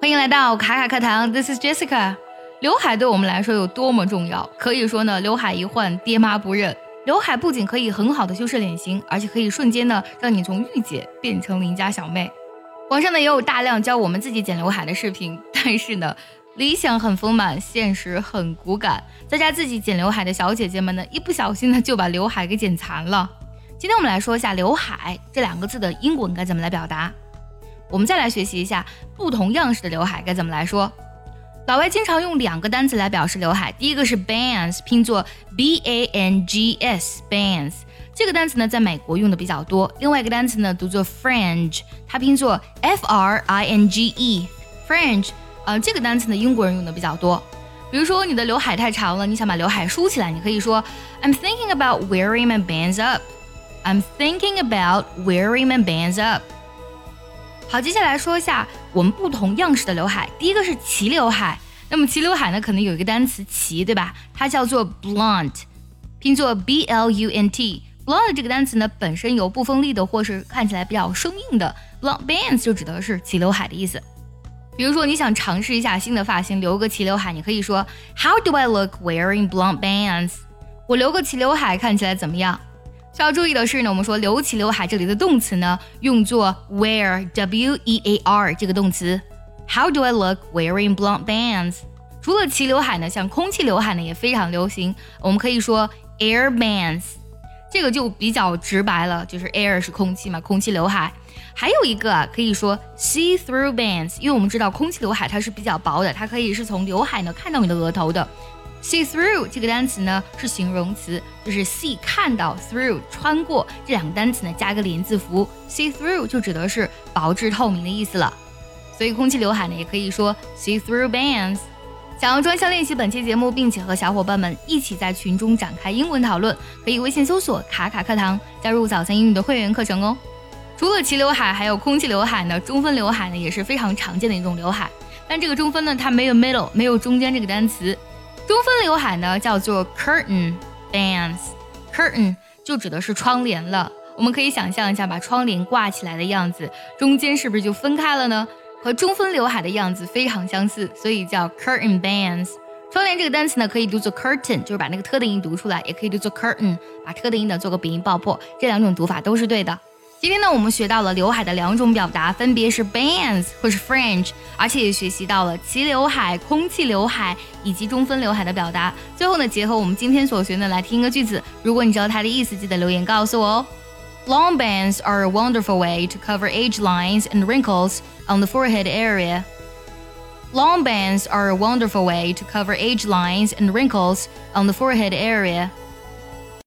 欢迎来到卡卡课堂，This is Jessica。刘海对我们来说有多么重要？可以说呢，刘海一换，爹妈不认。刘海不仅可以很好的修饰脸型，而且可以瞬间呢让你从御姐变成邻家小妹。网上呢也有大量教我们自己剪刘海的视频，但是呢，理想很丰满，现实很骨感。在家自己剪刘海的小姐姐们呢，一不小心呢就把刘海给剪残了。今天我们来说一下“刘海”这两个字的英文该怎么来表达。我们再来学习一下不同样式的刘海该怎么来说。老外经常用两个单词来表示刘海，第一个是 bangs，拼作 b a n g s，bangs 这个单词呢在美国用的比较多。另外一个单词呢读作 fringe，它拼作 f r i n g e，fringe，呃这个单词呢英国人用的比较多。比如说你的刘海太长了，你想把刘海梳起来，你可以说 I'm thinking about wearing my bangs up。I'm thinking about wearing my bangs up。好，接下来说一下我们不同样式的刘海。第一个是齐刘海，那么齐刘海呢，可能有一个单词齐，对吧？它叫做 blunt，拼作 b l u n t。blunt 这个单词呢，本身有不锋利的或是看起来比较生硬的。blunt bangs 就指的是齐刘海的意思。比如说你想尝试一下新的发型，留个齐刘海，你可以说 How do I look wearing blunt bangs？我留个齐刘海看起来怎么样？需要注意的是呢，我们说留起刘海，这里的动词呢用作 wear w e a r 这个动词。How do I look wearing blonde bands？除了齐刘海呢，像空气刘海呢也非常流行，我们可以说 air bands，这个就比较直白了，就是 air 是空气嘛，空气刘海。还有一个啊，可以说 see through bands，因为我们知道空气刘海它是比较薄的，它可以是从刘海呢看到你的额头的。See through 这个单词呢是形容词，就是 see 看到 through 穿过这两个单词呢加个连字符，see through 就指的是薄至透明的意思了。所以空气刘海呢也可以说 see through bands。想要专项练习本期节目，并且和小伙伴们一起在群中展开英文讨论，可以微信搜索卡卡课堂，加入早餐英语的会员课程哦。除了齐刘海，还有空气刘海呢，中分刘海呢也是非常常见的一种刘海。但这个中分呢，它没有 middle，没有中间这个单词。中分刘海呢叫做 curtain bands，curtain 就指的是窗帘了。我们可以想象一下，把窗帘挂起来的样子，中间是不是就分开了呢？和中分刘海的样子非常相似，所以叫 curtain bands。窗帘这个单词呢，可以读作 curtain，就是把那个特的音读出来，也可以读作 curtain，把特的音呢做个鼻音爆破，这两种读法都是对的。今天呢，我们学到了刘海的两种表达，分别是 bands 或是 fringe，而且也学习到了齐刘海、空气刘海以及中分刘海的表达。最后呢，结合我们今天所学的来听一个句子，如果你知道它的意思，记得留言告诉我哦。Long bands are a wonderful way to cover age lines and wrinkles on the forehead area. Long bands are a wonderful way to cover age lines and wrinkles on the forehead area.